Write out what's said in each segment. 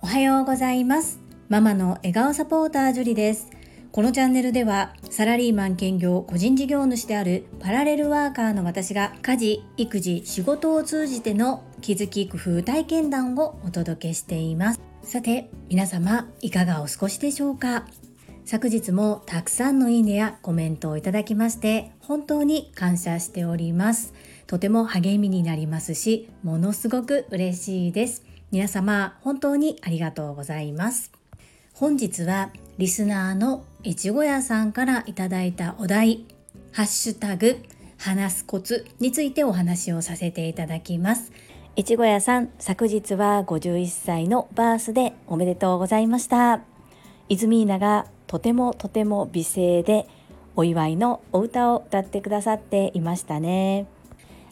おはようございます。ママの笑顔サポータージュリです。このチャンネルではサラリーマン兼業個人事業主であるパラレルワーカーの私が家事育児仕事を通じての気づき工夫体験談をお届けしています。さて皆様いかがお過ごしでしょうか？昨日もたくさんのいいねやコメントをいただきまして本当に感謝しております。とても励みになりますしものすごく嬉しいです。皆様本当にありがとうございます。本日はリスナーの越後屋さんからいただいたお題ハッシュタグ話すコツについてお話をさせていただきます。越後屋さん昨日は51歳のバースでおめでとうございました。イズミーナがとてもとても美声でお祝いのお歌を歌ってくださっていましたね。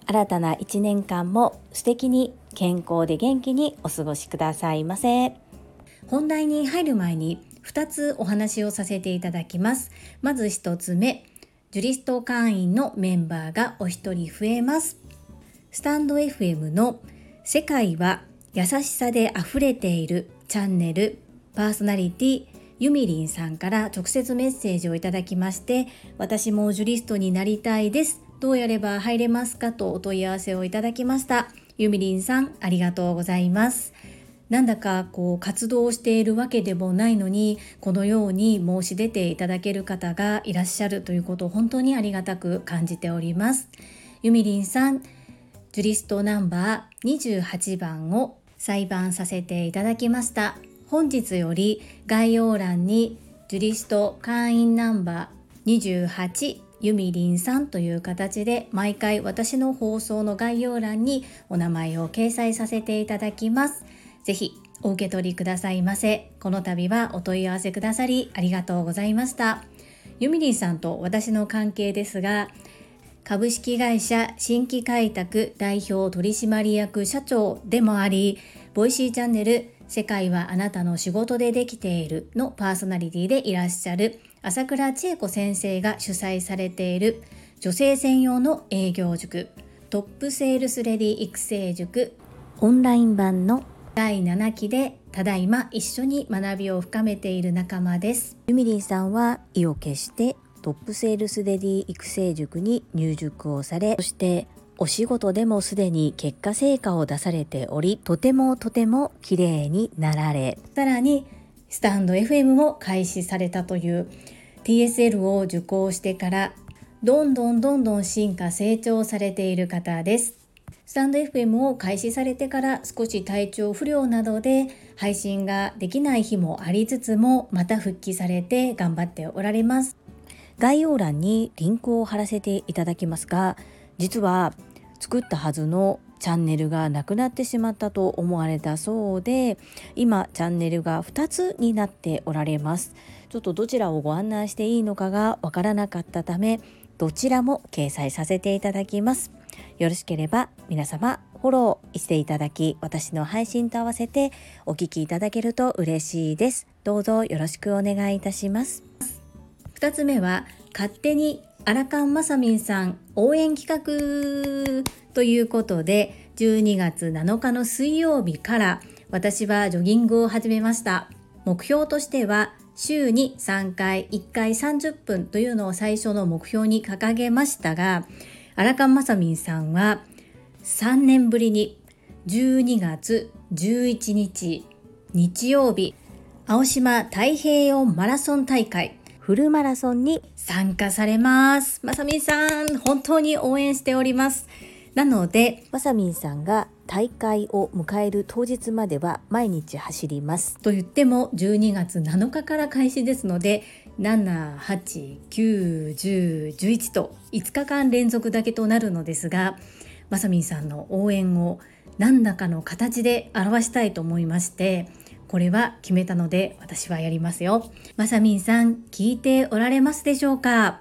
新たな1年間も素敵に健康で元気にお過ごしくださいませ。本題に入る前に2つお話をさせていただきます。まず1つ目、ジュリスト会員のメンバーがお一人増えます。スタンド FM の世界は優しさで溢れているチャンネルパーソナリティゆみりんさんから直接メッセージをいただきまして私もジュリストになりたいですどうやれば入れますかとお問い合わせをいただきました。ゆみりんさんありがとうございます。なんだかこう活動しているわけでもないのにこのように申し出ていただける方がいらっしゃるということを本当にありがたく感じております。ゆみりんさんジュリストナンバー28番を裁判させていただきました。本日より概要欄にジュリスト会員ナンバー28ゆみりんさんという形で毎回私の放送の概要欄にお名前を掲載させていただきます。ぜひお受け取りくださいませ。この度はお問い合わせくださりありがとうございました。ゆみりんさんと私の関係ですが、株式会社新規開拓代表取締役社長でもあり、ボイシーチャンネル世界はあなたの仕事でできているのパーソナリティでいらっしゃる朝倉千恵子先生が主催されている女性専用の営業塾トップセールスレディ育成塾オンライン版の第7期でただいま一緒に学びを深めている仲間です。ゆみりんさんは意を決してトップセールスレディ育成塾に入塾をされそしてお仕事でもすでに結果成果を出されておりとてもとても綺麗になられさらにスタンド FM も開始されたという。TSL を受講してからどんどんどんどん進化成長されている方です。スタンド FM を開始されてから少し体調不良などで配信ができない日もありつつもまた復帰されて頑張っておられます。概要欄にリンクを貼らせていただきますが実は作ったはずのチャンネルがなくなってしまったと思われたそうで今チャンネルが2つになっておられます。ちょっとどちらをご案内していいのかがわからなかったためどちらも掲載させていただきます。よろしければ皆様フォローしていただき私の配信と合わせてお聞きいただけると嬉しいです。どうぞよろしくお願いいたします。2つ目は勝手にアラカンマサミンさん応援企画ということで12月7日の水曜日から私はジョギングを始めました。目標としては週に3回1回30分というのを最初の目標に掲げましたが荒川まさみんさんは3年ぶりに12月11日日曜日青島太平洋マラソン大会フルマラソンに参加されます。まさみんさん、本当に応援しております。なので、まさみんさんが大会を迎える当日までは毎日走ります。と言っても12月7日から開始ですので、7891011と5日間連続だけとなるのですがまさみんさんの応援を何らかの形で表したいと思いましてこれは決めたので私はやりますよ。まさみんさん聞いておられますでしょうか？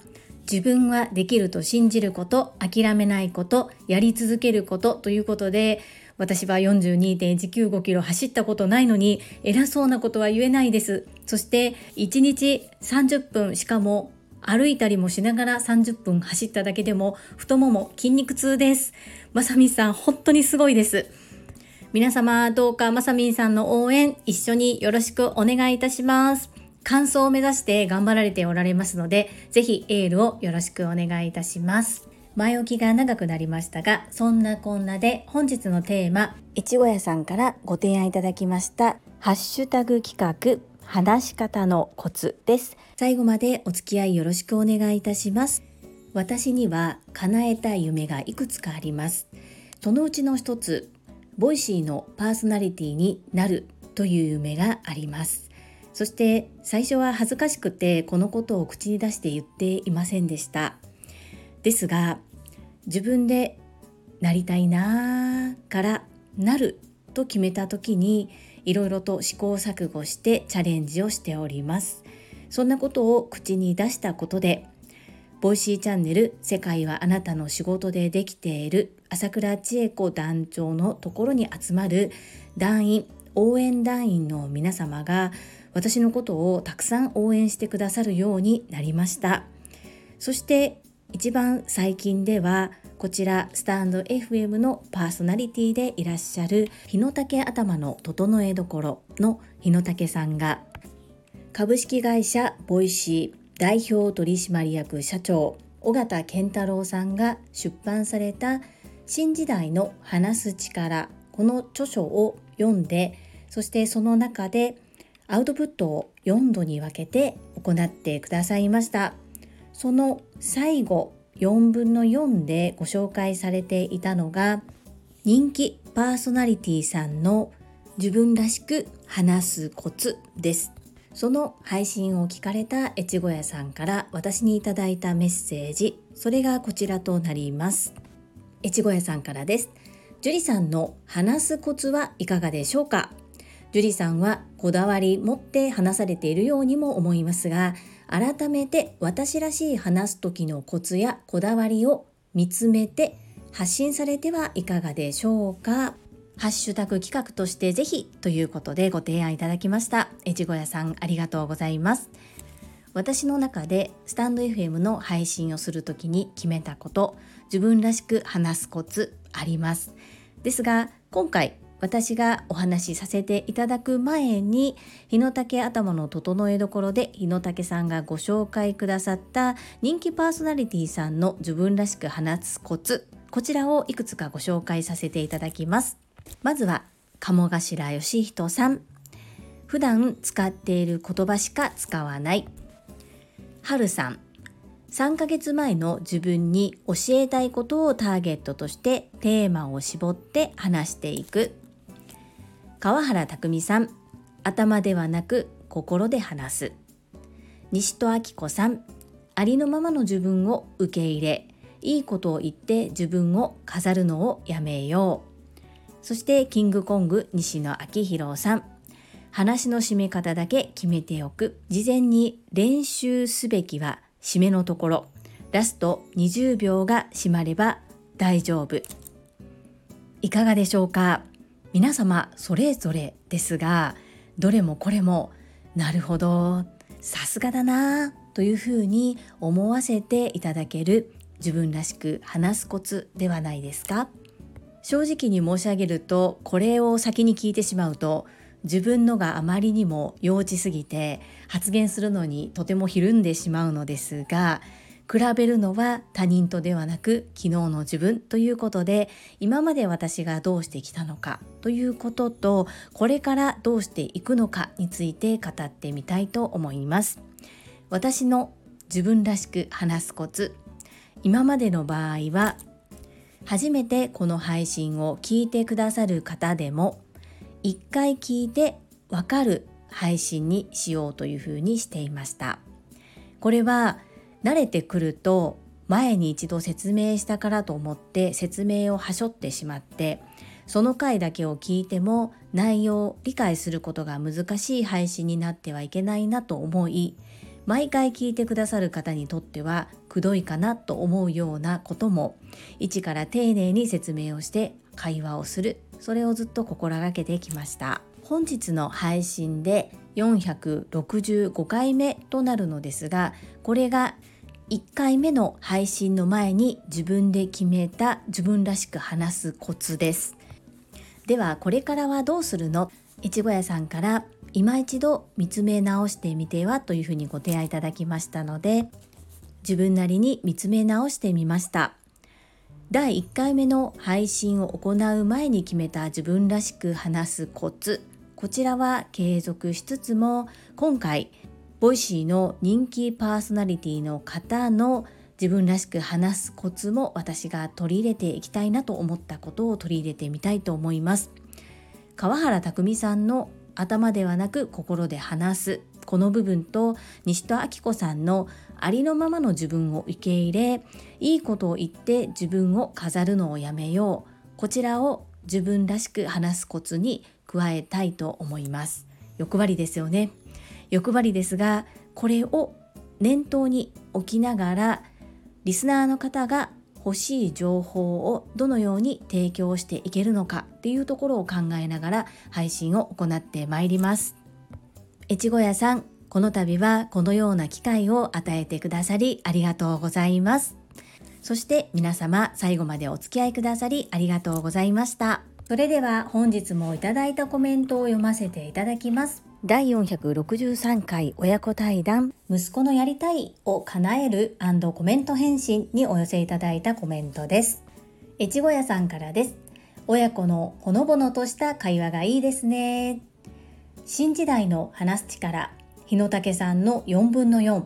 自分はできると信じること諦めないことやり続けることということで私は42.195キロ走ったことないのに偉そうなことは言えないです。そして1日30分しかも歩いたりもしながら30分走っただけでも太もも筋肉痛です。まさみさん本当にすごいです。皆様どうかまさみんさんの応援一緒によろしくお願いいたします。完走を目指して頑張られておられますのでぜひエールをよろしくお願いいたします。前置きが長くなりましたがそんなこんなで本日のテーマいちご屋さんからご提案いただきましたハッシュタグ企画話し方のコツです。最後までお付き合いよろしくお願いいたします。私には叶えたい夢がいくつかあります。そのうちの一つボイシーのパーソナリティになるという夢があります。そして最初は恥ずかしくてこのことを口に出して言っていませんでした。ですが自分でなりたいなからなると決めた時にいろいろと試行錯誤してチャレンジをしております。そんなことを口に出したことでボイシーチャンネル世界はあなたの仕事でできている朝倉千恵子団長のところに集まる団員応援団員の皆様が私のことをたくさん応援してくださるようになりました。そして一番最近ではこちらスタンド FM のパーソナリティでいらっしゃる日野武頭の整えどころの日野武さんが株式会社ボイシー代表取締役社長尾形健太郎さんが出版された新時代の話す力この著書を読んでそしてその中でアウトプットを4度に分けて行ってくださいました。その最後4分の4でご紹介されていたのが人気パーソナリティさんの自分らしく話すコツです。その配信を聞かれた越後屋さんから私にいただいたメッセージそれがこちらとなります。越後屋さんからです。樹里さんの話すコツはいかがでしょうか？樹里さんはこだわり持って話されているようにも思いますが改めて私らしい話す時のコツやこだわりを見つめて発信されてはいかがでしょうか？ハッシュタグ企画としてぜひということでご提案いただきました。越後屋さんありがとうございます。私の中でスタンド FM の配信をする時に決めたこと自分らしく話すコツあります。ですが今回私がお話しさせていただく前に日野武頭の整えどころで日野武さんがご紹介くださった人気パーソナリティさんの自分らしく話すコツこちらをいくつかご紹介させていただきます。まずは鴨頭義人さん。普段使っている言葉しか使わない。春さん。3ヶ月前の自分に教えたいことをターゲットとしてテーマを絞って話していく。川原拓さん。頭ではなく心で話す。西戸明子さん。ありのままの自分を受け入れ。いいことを言って自分を飾るのをやめよう。そしてキングコング西野昭弘さん。話の締め方だけ決めておく。事前に練習すべきは締めのところ。ラスト20秒が締まれば大丈夫。いかがでしょうか？皆様それぞれですがどれもこれもなるほど。さすがだなというふうに思わせていただける自分らしく話すコツではないですか？正直に申し上げるとこれを先に聞いてしまうと自分のがあまりにも幼稚すぎて発言するのにとてもひるんでしまうのですが比べるのは他人とではなく昨日の自分ということで今まで私がどうしてきたのかということとこれからどうしていくのかについて語ってみたいと思います。私の自分らしく話すコツ今までの場合は初めてこの配信を聞いてくださる方でも一回聞いてわかる配信にしようというふうにしていました。これは慣れてくると前に一度説明したからと思って説明をはしょってしまってその回だけを聞いても内容を理解することが難しい配信になってはいけないなと思い毎回聞いてくださる方にとってはくどいかなと思うようなことも一から丁寧に説明をして会話をする。それをずっと心がけてきました。本日の配信で465回目となるのですがこれが1回目の配信の前に自分で決めた自分らしく話すコツです。ではこれからはどうするの？いちご屋さんから今一度見つめ直してみてはというふうにご提案いただきましたので自分なりに見つめ直してみました。第1回目の配信を行う前に決めた自分らしく話すコツこちらは継続しつつも今回ボイシーの人気パーソナリティの方の自分らしく話すコツも私が取り入れていきたいなと思ったことを取り入れてみたいと思います。川原拓さんの頭ではなく心で話す。この部分と西戸明子さんのありのままの自分を受け入れいいことを言って自分を飾るのをやめよう。こちらを自分らしく話すコツに加えたいと思います。欲張りですよね。欲張りですがこれを念頭に置きながらリスナーの方が欲しい情報をどのように提供していけるのかっていうところを考えながら配信を行ってまいります。越後屋さんこの度はこのような機会を与えてくださりありがとうございます。そして皆様最後までお付き合いくださりありがとうございました。それでは本日もいただいたコメントを読ませていただきます。第463回親子対談息子のやりたいを叶えるコメント返信にお寄せいただいたコメントです。越後屋さんからです。親子のほのぼのとした会話がいいですね。新時代の話す力日野武さんの4分の4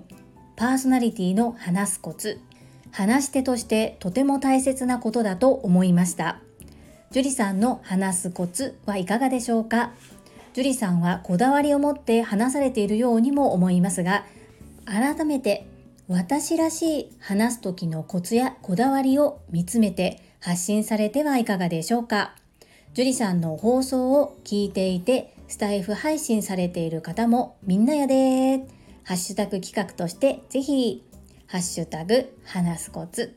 パーソナリティの話すコツ。話し手としてとても大切なことだと思いました。樹里さんの話すコツはいかがでしょうか？樹里さんはこだわりを持って話されているようにも思いますが改めて私らしい話す時のコツやこだわりを見つめて発信されてはいかがでしょうか？樹里さんの放送を聞いていてスタイフ配信されている方もみんなやで。ハッシュタグ企画としてぜひハッシュタグ話すコツ。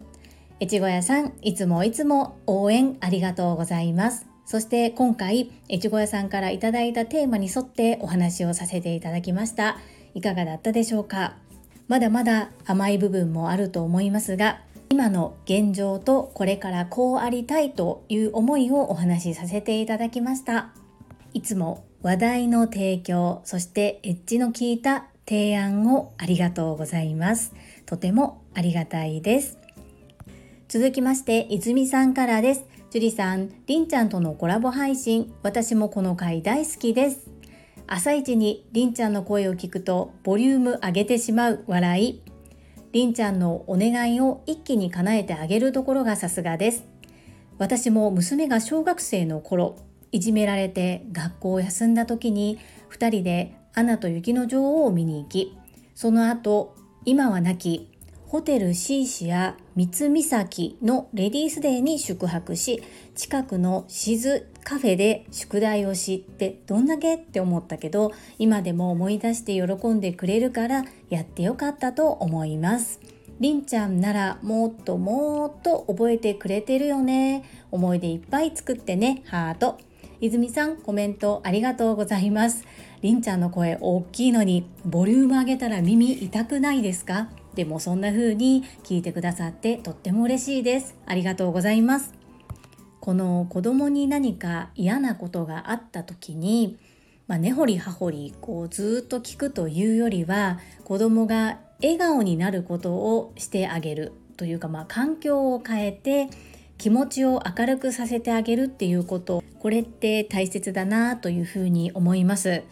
越後屋さんいつもいつも応援ありがとうございます。そして今回、越後屋さんからいただいたテーマに沿ってお話をさせていただきました。いかがだったでしょうか？まだまだ甘い部分もあると思いますが、今の現状とこれからこうありたいという思いをお話しさせていただきました。いつも話題の提供、そしてエッジの効いた提案をありがとうございます。とてもありがたいです。続きまして、泉さんからです。樹里さん、りんちゃんとのコラボ配信、私もこの回大好きです。朝一にりんちゃんの声を聞くとボリューム上げてしまう笑い。りんちゃんのお願いを一気に叶えてあげるところがさすがです。私も娘が小学生の頃、いじめられて学校を休んだ時に2人でアナと雪の女王を見に行き、その後、今は亡きホテル C 市や三岬のレディースデーに宿泊し近くのシズカフェで宿題を知ってどんだけって思ったけど今でも思い出して喜んでくれるからやってよかったと思います。りんちゃんならもっともっと覚えてくれてるよね。思い出いっぱい作ってねハート。泉さんコメントありがとうございます。りんちゃんの声大きいのにボリューム上げたら耳痛くないですか？でもそんな風に聞いてくださってとっても嬉しいです。ありがとうございます。この子供に何か嫌なことがあった時に、まあ、根掘り葉掘りこうずっと聞くというよりは子供が笑顔になることをしてあげるというか、まあ、環境を変えて気持ちを明るくさせてあげるっていうことこれって大切だなというふうに思います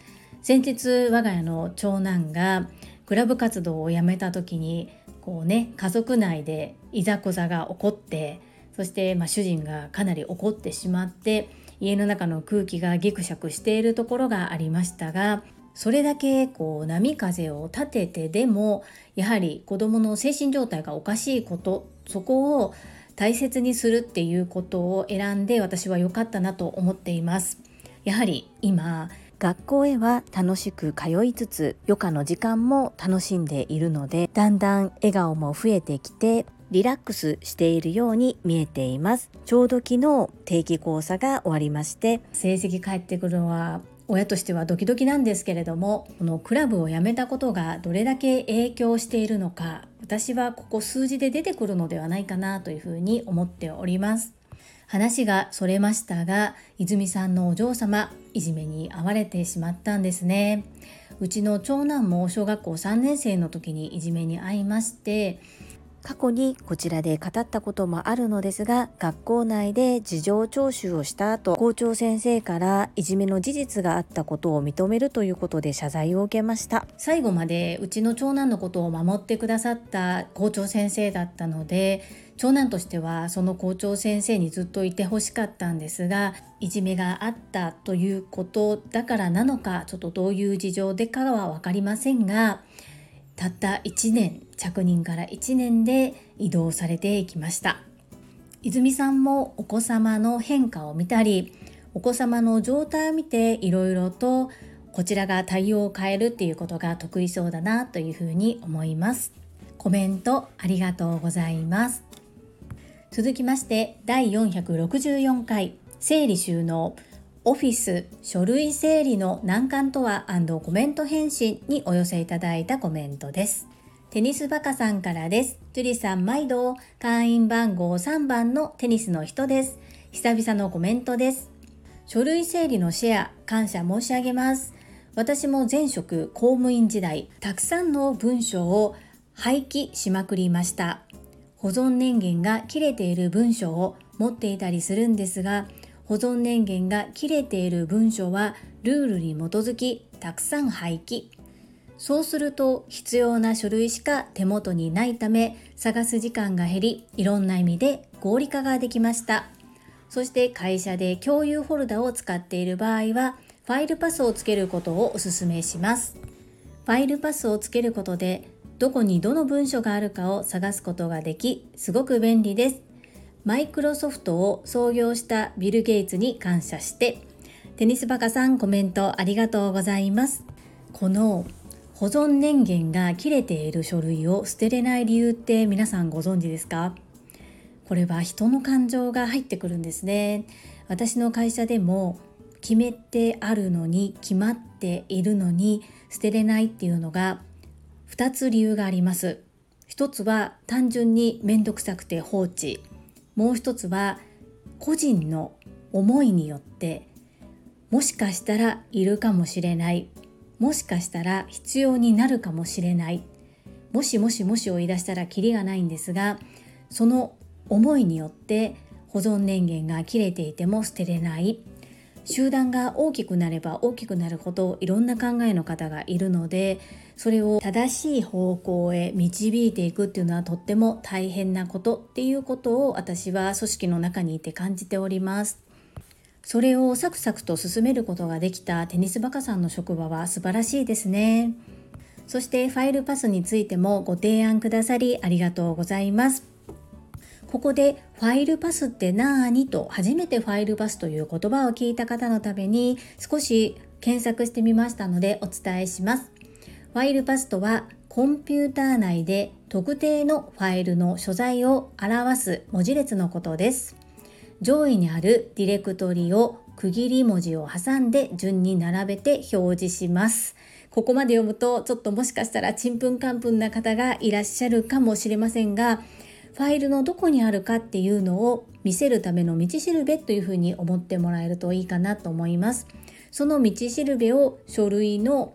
先日我が家の長男がクラブ活動をやめた時にこうね家族内でいざこざが起こってそして、まあ、主人がかなり怒ってしまって家の中の空気がギクシャクしているところがありましたがそれだけこう波風を立ててでもやはり子どもの精神状態がおかしいことそこを大切にするっていうことを選んで私は良かったなと思っています。やはり今学校へは楽しく通いつつ余暇の時間も楽しんでいるのでだんだん笑顔も増えてきてリラックスしているように見えています。ちょうど昨日定期講座が終わりまして成績返ってくるのは親としてはドキドキなんですけれどもこのクラブを辞めたことがどれだけ影響しているのか私はここ数字で出てくるのではないかなというふうに思っております。話がそれましたが泉さんのお嬢様いじめに遭われてしまったんですね。うちの長男も小学校3年生の時にいじめに遭いまして過去にこちらで語ったこともあるのですが学校内で事情聴取をした後校長先生からいじめの事実があったことを認めるということで謝罪を受けました。最後までうちの長男のことを守ってくださった校長先生だったので長男としてはその校長先生にずっといてほしかったんですがいじめがあったということだからなのかちょっとどういう事情でかは分かりませんがたった1年着任から1年で移動されていきました。泉さんもお子様の変化を見たりお子様の状態を見ていろいろとこちらが対応を変えるっていうことが得意そうだなというふうに思います。コメントありがとうございます。続きまして第464回整理収納オフィス書類整理の難関とはコメント返信にお寄せいただいたコメントです。テニスバカさんからです。ジュリさん毎度、会員番号3番のテニスの人です。久々のコメントです。書類整理のシェア、感謝申し上げます。私も前職公務員時代、たくさんの文章を廃棄しまくりました。保存年限が切れている文章を持っていたりするんですが、保存年限が切れている文書はルールに基づきたくさん廃棄。そうすると必要な書類しか手元にないため探す時間が減りいろんな意味で合理化ができました。そして会社で共有フォルダを使っている場合はファイルパスをつけることをお勧めします。ファイルパスをつけることでどこにどの文書があるかを探すことができすごく便利です。マイクロソフトを創業したビル・ゲイツに感謝してテニスバカさんコメントありがとうございます。この保存年限が切れている書類を捨てれない理由って皆さんご存知ですか？これは人の感情が入ってくるんですね。私の会社でも決めてあるのに決まっているのに捨てれないっていうのが2つ理由があります。一つは単純に面倒くさくて放置。もう一つは個人の思いによってもしかしたらいるかもしれない。もしかしたら必要になるかもしれない。もしもしもしを言い出したらキリがないんですがその思いによって保存年限が切れていても捨てれない。集団が大きくなれば大きくなるほどいろんな考えの方がいるのでそれを正しい方向へ導いていくっていうのはとっても大変なことっていうことを私は組織の中にいて感じております。それをサクサクと進めることができたテニスバカさんの職場は素晴らしいですね。そしてファイルパスについてもご提案くださりありがとうございます。ここでファイルパスって何と初めてファイルパスという言葉を聞いた方のために少し検索してみましたのでお伝えします。ファイルパスとはコンピューター内で特定のファイルの所在を表す文字列のことです。上位にあるディレクトリを区切り文字を挟んで順に並べて表示します。ここまで読むとちょっともしかしたらちんぷんかんぷんな方がいらっしゃるかもしれませんがファイルのどこにあるかっていうのを見せるための道しるべというふうに思ってもらえるといいかなと思います。その道しるべを書類の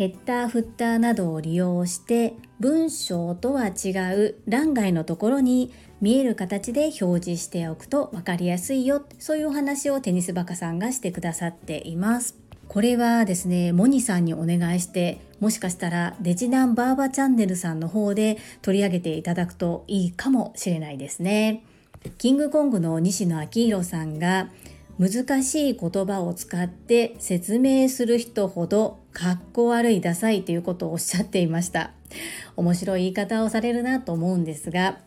ヘッダーフッターなどを利用して文章とは違う欄外のところに見える形で表示しておくと分かりやすいよそういうお話をテニスバカさんがしてくださっています。これはですね、モニさんにお願いして、もしかしたらデジナンバーバチャンネルさんの方で取り上げていただくといいかもしれないですね。キングコングの西野昭弘さんが難しい言葉を使って説明する人ほどかっこ悪いダサいということをおっしゃっていました。面白い言い方をされるなと思うんですが、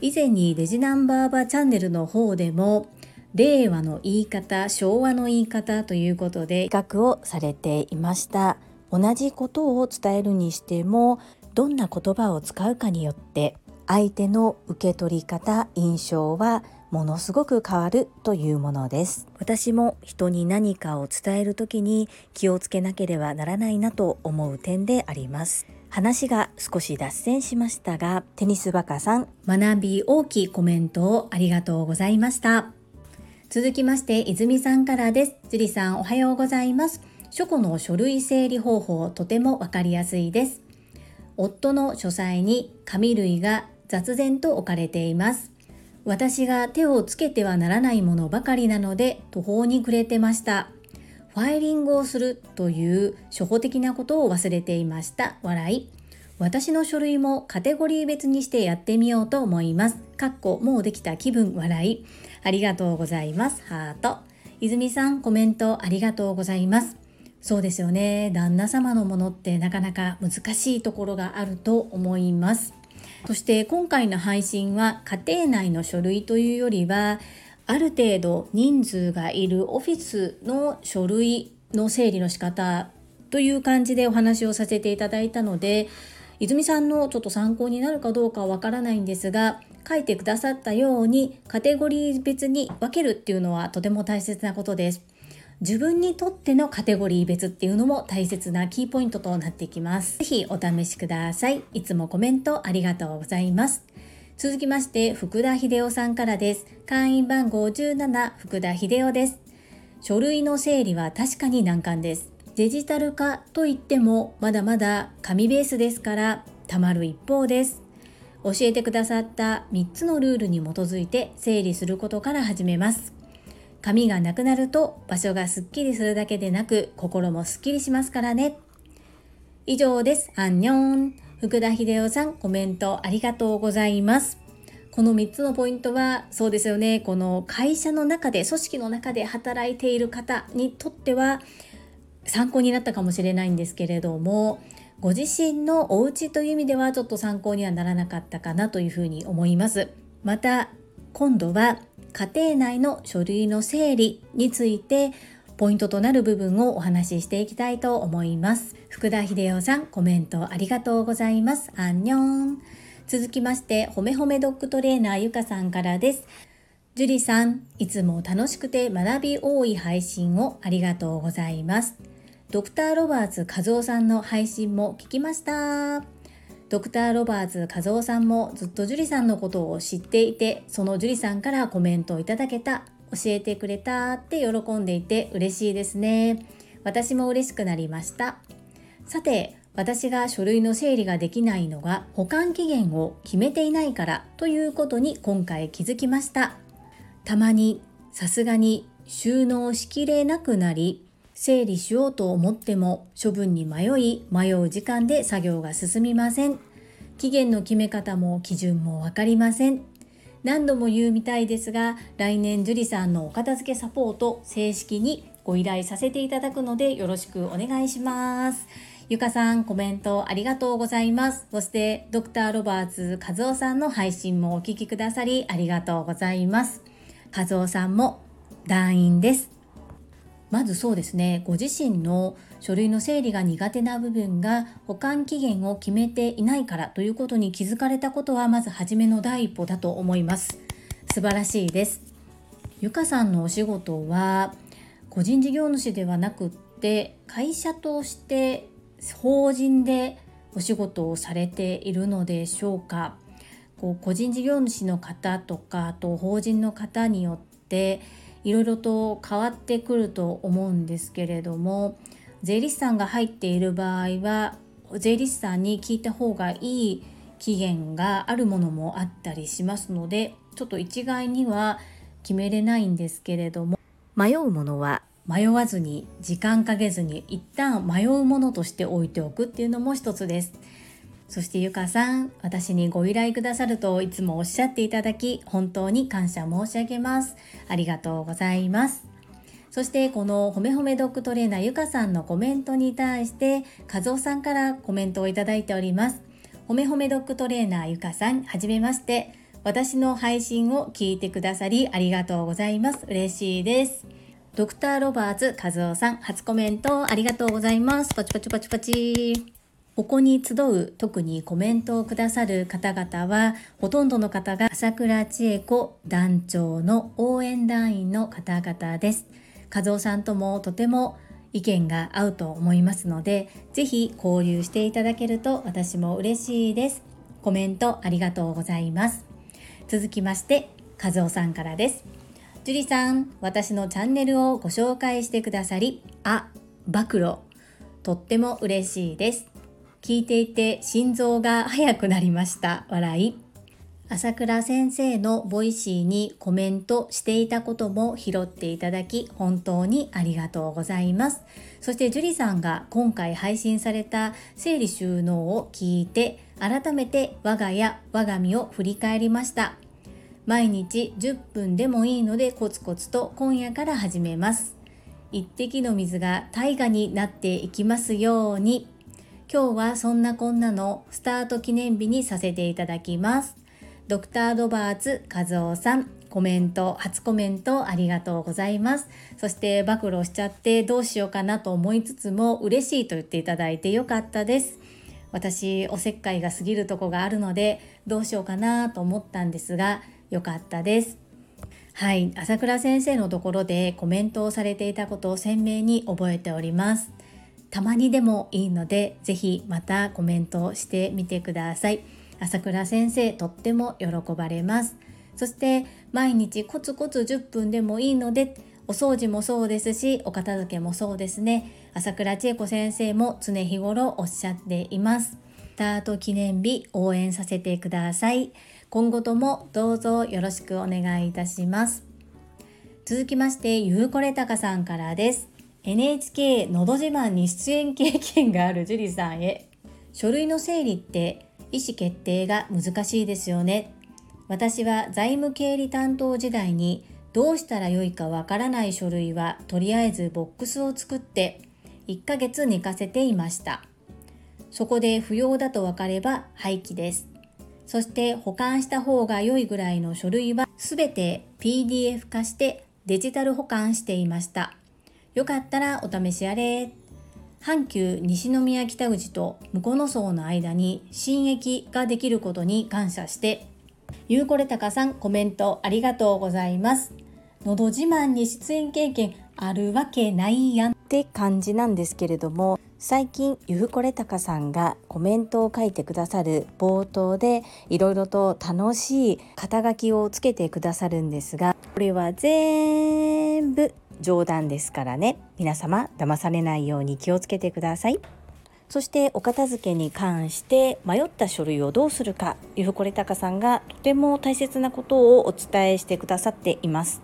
以前にデジナンバーバーチャンネルの方でも令和の言い方昭和の言い方ということで比較をされていました同じことを伝えるにしてもどんな言葉を使うかによって相手の受け取り方印象はものすごく変わるというものです私も人に何かを伝える時に気をつけなければならないなと思う点であります話が少し脱線しましたが、テニスバカさん、学び大きいコメントをありがとうございました。続きまして、泉さんからです。樹里さん、おはようございます。書庫の書類整理方法、とてもわかりやすいです。夫の書斎に紙類が雑然と置かれています。私が手をつけてはならないものばかりなので途方に暮れてました。ファイリングをするという初歩的なことを忘れていました。笑い。私の書類もカテゴリー別にしてやってみようと思います。かっこもうできた気分笑い。ありがとうございます。ハート。泉さんコメントありがとうございます。そうですよね。旦那様のものってなかなか難しいところがあると思います。そして今回の配信は家庭内の書類というよりはある程度人数がいるオフィスの書類の整理の仕方という感じでお話をさせていただいたので泉さんのちょっと参考になるかどうかはわからないんですが書いてくださったようにカテゴリー別に分けるっていうのはとても大切なことです。自分にとってのカテゴリー別っていうのも大切なキーポイントとなってきます。ぜひお試しください。いつもコメントありがとうございます。続きまして、福田秀夫さんからです。会員番号17、福田秀夫です。書類の整理は確かに難関です。デジタル化といっても、まだまだ紙ベースですから、たまる一方です。教えてくださった3つのルールに基づいて整理することから始めます。紙がなくなると場所がすっきりするだけでなく心もすっきりしますからね。以上です。アンニョン。福田秀夫さんコメントありがとうございます。この3つのポイントはそうですよね。この会社の中で、組織の中で働いている方にとっては参考になったかもしれないんですけれども、ご自身のお家という意味ではちょっと参考にはならなかったかなというふうに思います。また今度は家庭内の書類の整理についてポイントとなる部分をお話ししていきたいと思います。福田秀夫さん、コメントありがとうございます。アンニョン。続きまして、ほめほめドッグトレーナーゆかさんからです。樹里さん、いつも楽しくて学び多い配信をありがとうございます。ドクター・ロバーツ和夫さんの配信も聞きました。ドクター・ロバーツ和夫さんもずっと樹里さんのことを知っていて、その樹里さんからコメントをいただけた、教えてくれたって喜んでいて嬉しいですね。私も嬉しくなりました。さて、私が書類の整理ができないのが保管期限を決めていないからということに今回気づきました。たまにさすがに収納しきれなくなり整理しようと思っても処分に迷い迷う時間で作業が進みません。期限の決め方も基準も分かりません。何度も言うみたいですが来年樹里さんのお片付けサポート正式にご依頼させていただくのでよろしくお願いします。ゆかさんコメントありがとうございます。そしてドクターロバーツ和夫さんの配信もお聴きくださりありがとうございます。和夫さんも団員です。まずそうですね。ご自身の書類の整理が苦手な部分が保管期限を決めていないからということに気づかれたことはまず初めの第一歩だと思います。素晴らしいです。ゆかさんのお仕事は個人事業主ではなくって会社として法人でお仕事をされているのでしょうか。こう個人事業主の方とかあと法人の方によっていろいろと変わってくると思うんですけれども税理士さんが入っている場合は税理士さんに聞いた方がいい期限があるものもあったりしますのでちょっと一概には決めれないんですけれども迷うものは？迷わずに時間かけずに一旦迷うものとして置いておくっていうのも一つです。そしてゆかさん、私にご依頼くださるといつもおっしゃっていただき、本当に感謝申し上げます。ありがとうございます。そしてこのほめほめドッグトレーナーゆかさんのコメントに対して、和夫さんからコメントをいただいております。ほめほめドッグトレーナーゆかさん、はじめまして。私の配信を聞いてくださりありがとうございます。嬉しいです。ドクターロバーツ和夫さん、初コメントありがとうございます。パチパチパチパチ。ここに集う特にコメントをくださる方々はほとんどの方が朝倉千恵子団長の応援団員の方々です。和夫さんともとても意見が合うと思いますので是非交流していただけると私も嬉しいです。コメントありがとうございます。続きまして和夫さんからです。樹里さん私のチャンネルをご紹介してくださりあ暴露。とっても嬉しいです。聞いていて心臓が速くなりました笑い朝倉先生のボイシーにコメントしていたことも拾っていただき本当にありがとうございます。そして樹里さんが今回配信された整理収納を聞いて改めて我が家我が身を振り返りました。毎日10分でもいいのでコツコツと今夜から始めます。一滴の水が大河になっていきますように。今日はそんなこんなのスタート記念日にさせていただきます。ドクタードバーツ和夫さんコメント初コメントありがとうございます。そして暴露しちゃってどうしようかなと思いつつも嬉しいと言っていただいてよかったです。私おせっかいが過ぎるとこがあるのでどうしようかなと思ったんですがよかったです。はい朝倉先生のところでコメントをされていたことを鮮明に覚えております。たまにでもいいのでぜひまたコメントしてみてください。朝倉先生とっても喜ばれます。そして毎日コツコツ10分でもいいのでお掃除もそうですしお片付けもそうですね。朝倉千恵子先生も常日頃おっしゃっています。スタート記念日応援させてください。今後ともどうぞよろしくお願いいたします。続きましてゆうこれたかさんからです。NHK のど自慢に出演経験がある樹里さんへ書類の整理って意思決定が難しいですよね。私は財務経理担当時代にどうしたらよいかわからない書類はとりあえずボックスを作って1ヶ月寝かせていました。そこで不要だと分かれば廃棄です。そして保管した方が良いぐらいの書類はすべて PDF 化してデジタル保管していました。よかったらお試しあれ。阪急西宮北口と向野荘の間に新駅ができることに感謝して。ゆうこれたかさんコメントありがとうございます。のど自慢に出演経験あるわけないやん。って感じなんですけれども最近ゆうこれたかさんがコメントを書いてくださる冒頭でいろいろと楽しい肩書きをつけてくださるんですがこれは全部冗談ですからね。皆様騙されないように気をつけてください。そしてお片付けに関して迷った書類をどうするかゆふこれたかさんがとても大切なことをお伝えしてくださっています。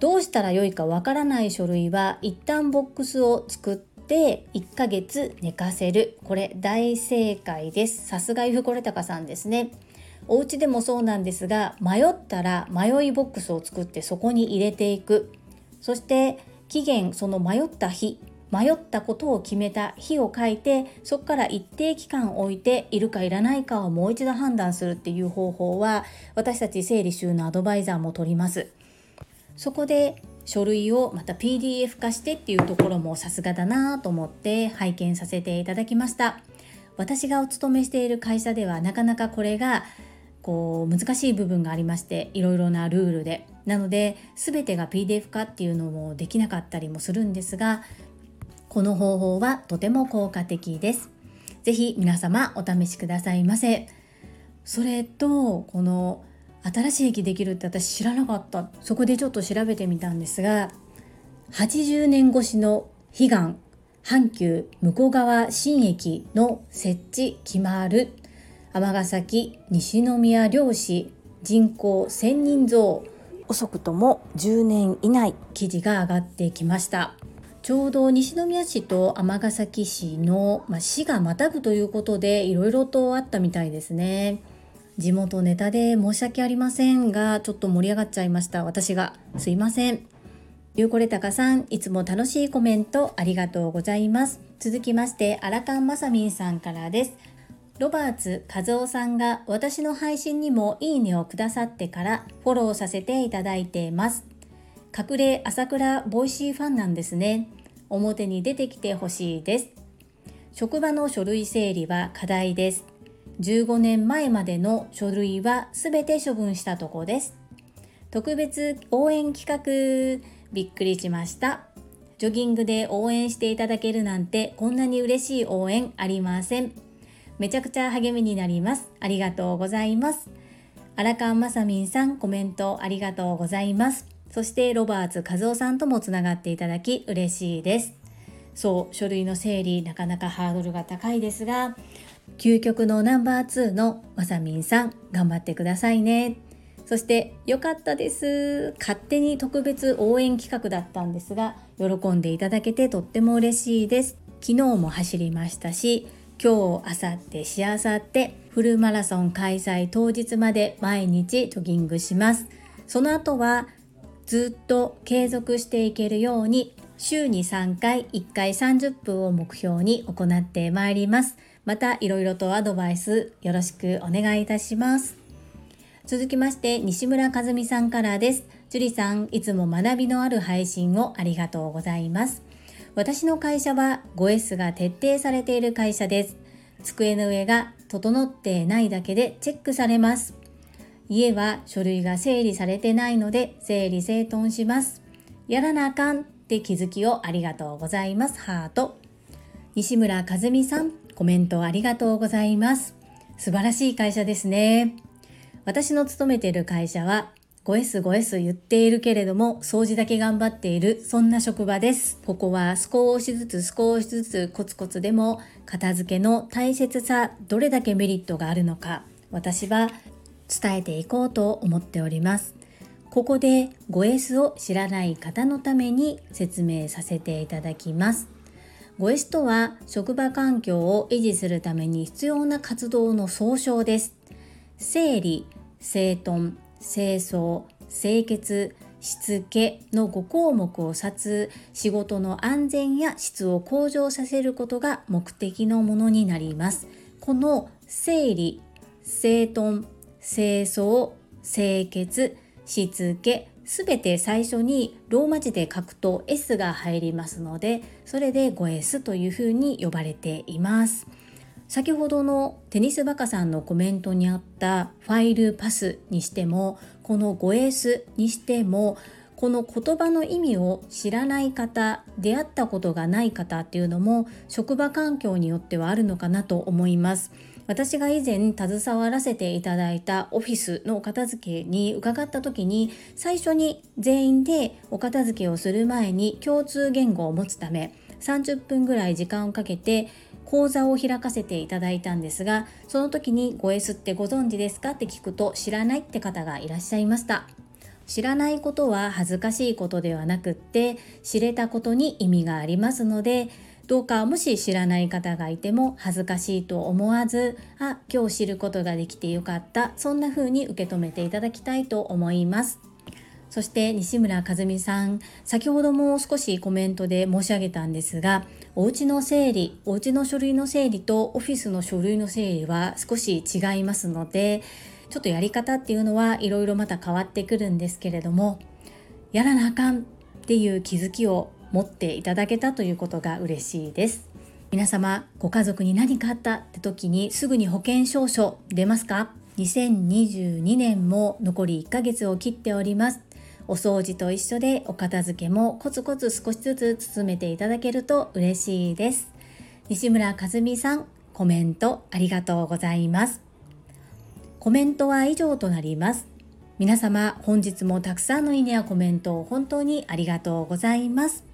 どうしたらよいかわからない書類は一旦ボックスを作って1ヶ月寝かせる。これ大正解です。さすがゆふこれたかさんですね。お家でもそうなんですが迷ったら迷いボックスを作ってそこに入れていく。そして期限その迷った日迷ったことを決めた日を書いてそこから一定期間置いているかいらないかをもう一度判断するっていう方法は私たち整理収納アドバイザーも取ります。そこで書類をまた PDF 化してっていうところもさすがだなと思って拝見させていただきました。私がお勤めしている会社ではなかなかこれがこう難しい部分がありましていろいろなルールで。なので全てが PDF 化っていうのもできなかったりもするんですがこの方法はとても効果的です。ぜひ皆様お試しくださいませ。それとこの新しい駅できるって私知らなかったそこでちょっと調べてみたんですが80年越しの悲願阪急向川新駅の設置決まる尼崎西宮漁師人口1000人増遅くとも10年以内記事が上がってきました。ちょうど西宮市と尼崎市の、まあ、市がまたぐということでいろいろとあったみたいですね。地元ネタで申し訳ありませんがちょっと盛り上がっちゃいました。私がすいません。ゆうこれたかさんいつも楽しいコメントありがとうございます。続きましてアラカンマサミンさんからです。ロバーツ和夫さんが私の配信にもいいねをくださってからフォローさせていただいています。隠れ朝倉ボイシーファンなんですね。表に出てきてほしいです。職場の書類整理は課題です。15年前までの書類はすべて処分したとこです。特別応援企画、びっくりしました。ジョギングで応援していただけるなんてこんなに嬉しい応援ありません。めちゃくちゃ励みになります。ありがとうございます。荒川まさみんさんコメントありがとうございます。そしてロバーツ和夫さんともつながっていただき嬉しいです。そう、書類の整理なかなかハードルが高いですが、究極のナンバー2のまさみんさん頑張ってくださいね。そして良かったです。勝手に特別応援企画だったんですが、喜んでいただけてとっても嬉しいです。昨日も走りましたし、今日、明後日、しあさってフルマラソン開催当日まで毎日ジョギングします。その後はずっと継続していけるように週に3回1回30分を目標に行ってまいります。またいろいろとアドバイスよろしくお願いいたします。続きまして西村和美さんからです。樹里さん、いつも学びのある配信をありがとうございます。私の会社は 5S が徹底されている会社です。机の上が整ってないだけでチェックされます。家は書類が整理されてないので整理整頓します。やらなあかんって気づきをありがとうございます。ハート。西村和美さん、コメントありがとうございます。素晴らしい会社ですね。私の勤めている会社は 5S5S 言っているけれども掃除だけ頑張っているそんな職場です。ここは少しずつ少しずつコツコツでも片付けの大切さどれだけメリットがあるのか私は伝えていこうと思っております。ここで 5S を知らない方のために説明させていただきます。5S とは職場環境を維持するために必要な活動の総称です。整理整頓清掃清潔しつけの5項目を指す仕事の安全や質を向上させることが目的のものになります。この整理、整頓、清掃、清潔、しつけ、すべて最初にローマ字で書くと S が入りますので、それで 5S というふうに呼ばれています。先ほどのテニスバカさんのコメントにあったファイルパスにしてもこの 5S にしてもこの言葉の意味を知らない方出会ったことがない方っていうのも職場環境によってはあるのかなと思います。私が以前携わらせていただいたオフィスのお片付けに伺った時に最初に全員でお片付けをする前に共通言語を持つため30分ぐらい時間をかけて講座を開かせていただいたんですがその時に 5S ってご存知ですか？って聞くと知らないって方がいらっしゃいました。知らないことは恥ずかしいことではなくって知れたことに意味がありますのでどうかもし知らない方がいても恥ずかしいと思わずあ今日知ることができてよかった。そんな風に受け止めていただきたいと思います。そして西村和美さん先ほども少しコメントで申し上げたんですがお家の整理お家の書類の整理とオフィスの書類の整理は少し違いますのでちょっとやり方っていうのはいろいろまた変わってくるんですけれどもやらなあかんっていう気づきを持っていただけたということが嬉しいです。皆様ご家族に何かあったって時にすぐに保険証書出ますか？2022年も残り1ヶ月を切っております。お掃除と一緒でお片付けもコツコツ少しずつ進めていただけると嬉しいです。西村和美さん、コメントありがとうございます。コメントは以上となります。皆様、本日もたくさんのいいねやコメントを本当にありがとうございます。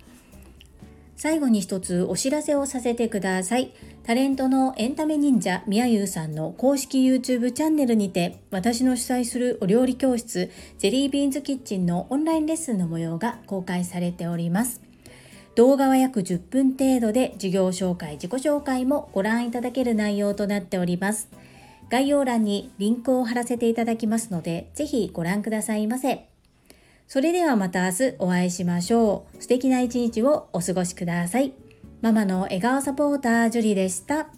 最後に一つお知らせをさせてください。タレントのエンタメ忍者みやゆうさんの公式 YouTube チャンネルにて私の主催するお料理教室ジェリービーンズキッチンのオンラインレッスンの模様が公開されております。動画は約10分程度で授業紹介、自己紹介もご覧いただける内容となっております。概要欄にリンクを貼らせていただきますので、ぜひご覧くださいませ。それではまた明日お会いしましょう。素敵な一日をお過ごしください。ママの笑顔サポータージュリでした。